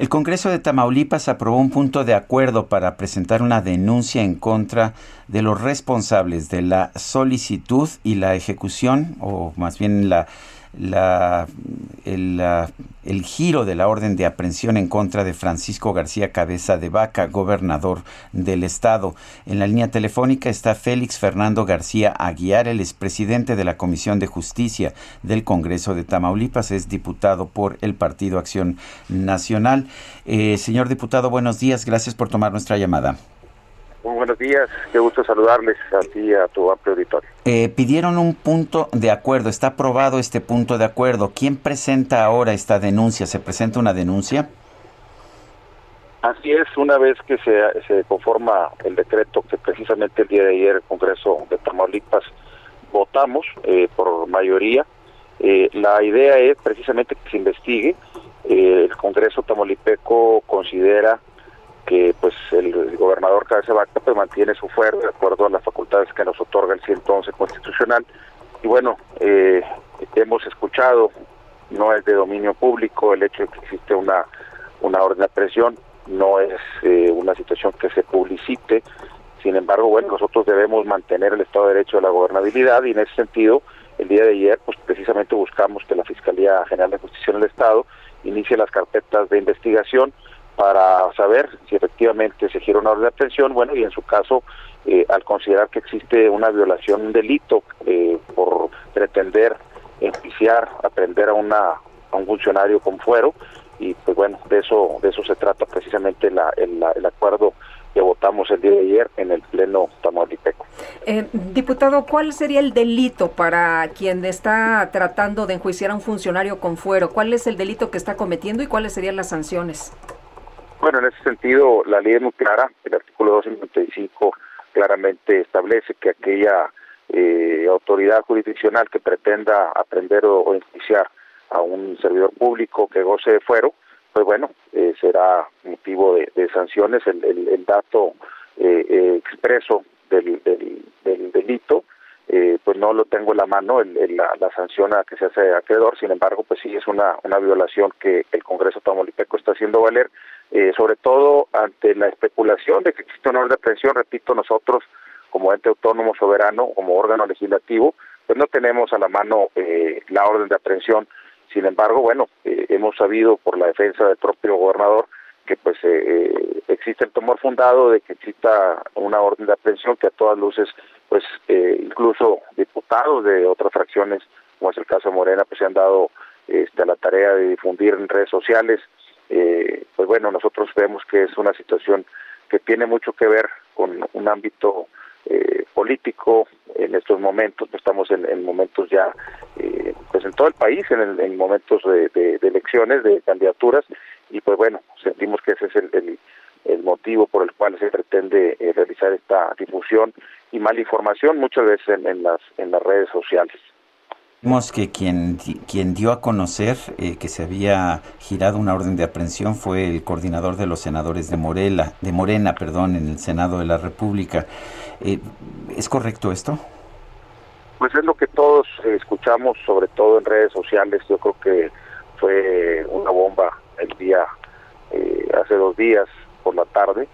El Congreso de Tamaulipas aprobó un punto de acuerdo para presentar una denuncia en contra de los responsables de la solicitud y la ejecución, o más bien la la, el, giro de la orden de aprehensión en contra de Francisco García Cabeza de Vaca, gobernador del estado. En la línea telefónica está Félix Fernando García Aguiar, el expresidente de la Comisión de Justicia del Congreso de Tamaulipas, es diputado por el Partido Acción Nacional. Eh, señor diputado, buenos días, gracias por tomar nuestra llamada. Muy buenos días, qué gusto saludarles a ti y a tu amplio auditorio. Eh, pidieron un punto de acuerdo, está aprobado este punto de acuerdo. ¿Quién presenta ahora esta denuncia? ¿Se presenta una denuncia? Así es, una vez que se, se conforma el decreto que precisamente el día de ayer el Congreso de Tamaulipas votamos eh, por mayoría, eh, la idea es precisamente que se investigue. el Congreso tamaulipeco considera que pues el, gobernador Cabeza Vaca pues mantiene su fuero de acuerdo a las facultades que nos otorga el 111 constitucional. Y bueno eh, hemos escuchado no es de dominio público el hecho de que existe una una orden de presión no es eh, una situación que se publicite. Sin embargo bueno nosotros debemos mantener el Estado de Derecho de la gobernabilidad y en ese sentido el día de ayer pues precisamente buscamos que la Fiscalía General de Justicia del Estado inicie las carpetas de investigación para saber si efectivamente se gira una orden de aprehensión, bueno, y en su caso, eh, al considerar que existe una violación, un delito eh, por pretender enjuiciar, aprender a, una, a un funcionario con fuero, y pues bueno, de eso, de eso se trata precisamente la, el, el acuerdo que votamos el día de ayer en el Pleno Tamaulipeco. Eh, diputado, ¿cuál sería el delito para quien está tratando de enjuiciar a un funcionario con fuero? ¿Cuál es el delito que está cometiendo y cuáles serían las sanciones? Bueno, en ese sentido, la ley es muy clara. El artículo 255 claramente establece que aquella eh, autoridad jurisdiccional que pretenda aprender o, o, a un servidor público que goce de fuero, pues bueno, eh, será motivo de, sanciones. El, el, el dato eh, eh expreso del, del, del delito, eh, pues no lo tengo en la mano, el, la, la, sanción a que se hace acreedor, sin embargo, pues sí es una, una violación que el Congreso Tamaulipeco está haciendo valer eh, sobre todo ante la especulación de que existe una orden de aprehensión, repito, nosotros como ente autónomo soberano, como órgano legislativo, pues no tenemos a la mano eh, la orden de aprehensión. Sin embargo, bueno, eh, hemos sabido por la defensa del propio gobernador que pues eh, existe el temor fundado de que exista una orden de aprehensión que a todas luces, pues incluso diputados de otras fracciones, como es el caso de Morena, pues se han dado este, a la tarea de difundir en redes sociales eh, pues bueno, nosotros vemos que es una situación que tiene mucho que ver con un ámbito eh, político en estos momentos, estamos en, en momentos ya, eh, pues en todo el país, en, el, en momentos de, de, elecciones, de candidaturas, y pues bueno, sentimos que ese es el, el, el motivo por el cual se pretende eh, realizar esta difusión y mala información muchas veces en, en, las, en las redes sociales. Vimos que quien, quien dio a conocer eh, que se había girado una orden de aprehensión fue el coordinador de los senadores de Morela, de Morena, perdón, en el Senado de la República. Eh, ¿Es correcto esto? Pues es lo que todos eh, escuchamos, sobre todo en redes sociales. Yo creo que fue una bomba el día, eh, hace dos días por la tarde.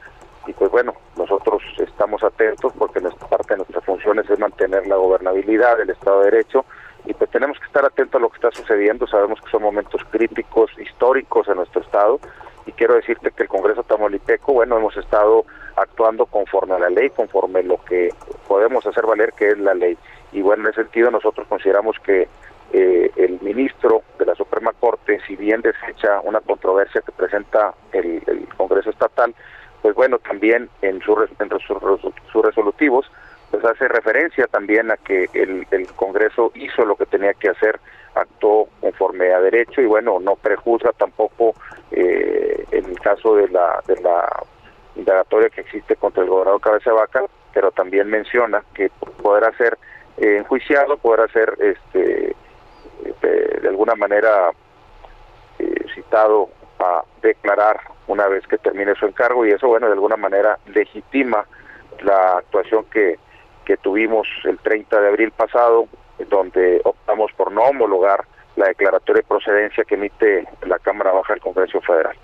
Y pues bueno, nosotros estamos atentos porque nuestra parte de nuestras funciones es mantener la gobernabilidad del Estado de Derecho y pues tenemos que estar atentos a lo que está sucediendo. Sabemos que son momentos críticos, históricos en nuestro estado y quiero decirte que el Congreso Tamaulipeco, bueno, hemos estado actuando conforme a la ley, conforme lo que podemos hacer valer que es la ley. Y bueno, en ese sentido nosotros consideramos que eh, el ministro de la Suprema Corte, si bien desecha una controversia que presenta el, Congreso Estatal, pues bueno, también en, su, en sus resolutivos pues hace referencia también a que el, Congreso hizo lo que tenía que hacer, actuó conforme a derecho y bueno, no prejuzga tampoco eh, en el caso de la, de la indagatoria que existe contra el gobernador Cabeza Vaca, pero también menciona que podrá ser eh, enjuiciado, podrá ser este, de, alguna manera eh, citado a declarar una vez que termine su encargo y eso, bueno, de alguna manera legitima la actuación que, que tuvimos el 30 de abril pasado, donde optamos por no homologar la declaratoria de procedencia que emite la Cámara Baja del Congreso Federal.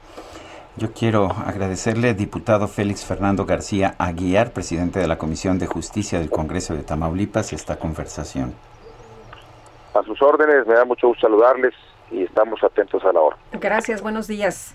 Yo quiero agradecerle, diputado Félix Fernando García Aguiar, presidente de la Comisión de Justicia del Congreso de Tamaulipas, esta conversación. A sus órdenes, me da mucho gusto saludarles y estamos atentos a la hora. Gracias, buenos días.